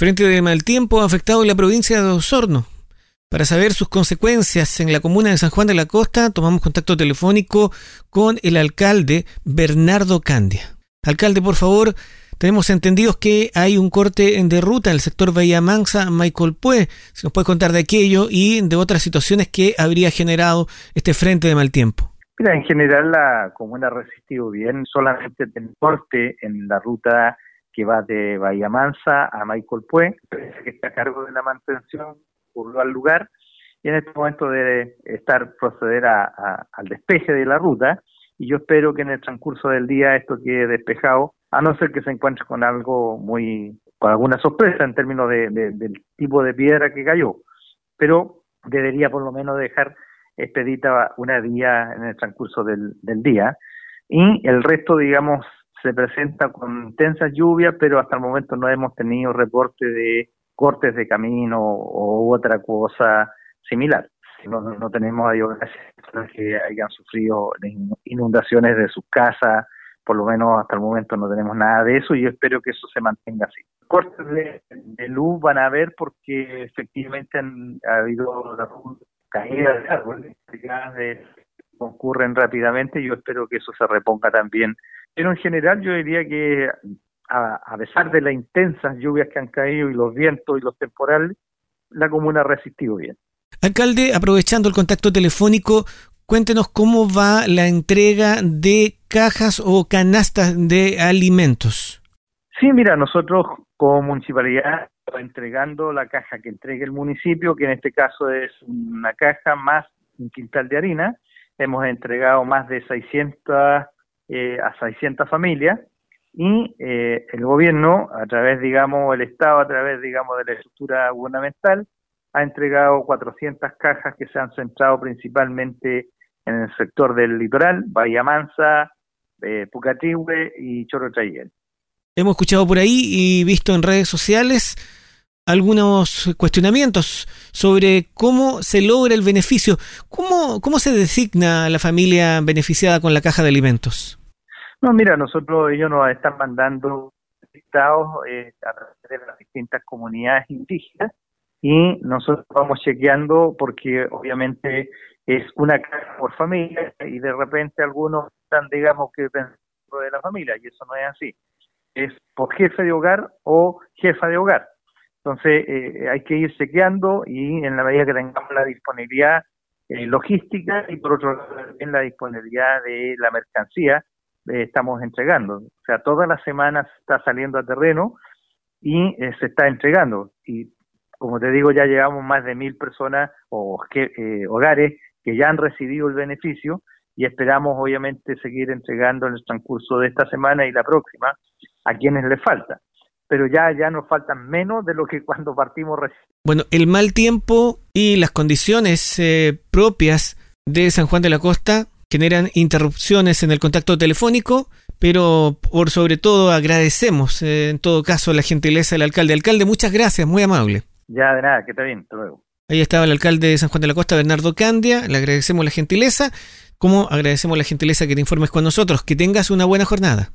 Frente de mal tiempo ha afectado la provincia de Osorno. Para saber sus consecuencias en la comuna de San Juan de la Costa, tomamos contacto telefónico con el alcalde Bernardo Candia. Alcalde, por favor, tenemos entendidos que hay un corte de ruta en el sector Bahía Mansa, Michael Pue. Si nos puede contar de aquello y de otras situaciones que habría generado este frente de mal tiempo. Mira, en general la comuna ha resistido bien, solamente el corte en la ruta que va de Bahía Mansa a Michael Pue, que está a cargo de la mantención ocurrió al lugar y en este momento debe estar proceder a, al despeje de la ruta y yo espero que en el transcurso del día esto quede despejado, a no ser que se encuentre con algo muy, con alguna sorpresa en términos de, del tipo de piedra que cayó, pero debería por lo menos dejar expedita una vía en el transcurso del, del día y el resto, digamos, se presenta con intensas lluvias, pero hasta el momento no hemos tenido reporte de cortes de camino o otra cosa similar. No, no tenemos a Dios que hayan sufrido inundaciones de sus casas, por lo menos hasta el momento no tenemos nada de eso y yo espero que eso se mantenga así. Cortes de, luz van a haber porque efectivamente han, ha habido caídas de árboles que ocurren rápidamente y yo espero que eso se reponga también. Pero en general yo diría que a, pesar de las intensas lluvias que han caído y los vientos y los temporales, la comuna ha resistido bien. Alcalde, aprovechando el contacto telefónico, cuéntenos cómo va la entrega de cajas o canastas de alimentos. Sí, mira, nosotros como municipalidad entregando la caja que entregue el municipio, que en este caso es una caja más un quintal de harina. Hemos entregado más de 600 eh, a 600 familias y eh, el gobierno, a través, digamos, el Estado, a través, digamos, de la estructura gubernamental, ha entregado 400 cajas que se han centrado principalmente en el sector del litoral, Bahía Mansa, eh, y Chorro Chayel. Hemos escuchado por ahí y visto en redes sociales algunos cuestionamientos sobre cómo se logra el beneficio. ¿Cómo, cómo se designa la familia beneficiada con la caja de alimentos? No, mira, nosotros ellos nos están mandando estados eh, a través de las distintas comunidades indígenas y nosotros vamos chequeando porque obviamente es una casa por familia y de repente algunos están, digamos, que dentro de la familia y eso no es así. Es por jefe de hogar o jefa de hogar. Entonces eh, hay que ir chequeando y en la medida que tengamos la disponibilidad eh, logística y por otro lado también la disponibilidad de la mercancía, estamos entregando. O sea, todas las semanas está saliendo a terreno y eh, se está entregando. Y como te digo, ya llevamos más de mil personas o eh, hogares que ya han recibido el beneficio y esperamos obviamente seguir entregando en el transcurso de esta semana y la próxima a quienes les falta. Pero ya, ya nos faltan menos de lo que cuando partimos recién. Bueno, el mal tiempo y las condiciones eh, propias de San Juan de la Costa generan interrupciones en el contacto telefónico, pero por sobre todo agradecemos eh, en todo caso la gentileza del alcalde. Alcalde, muchas gracias, muy amable. Ya, de nada, que está bien, hasta luego. Ahí estaba el alcalde de San Juan de la Costa, Bernardo Candia, le agradecemos la gentileza, como agradecemos la gentileza que te informes con nosotros. Que tengas una buena jornada.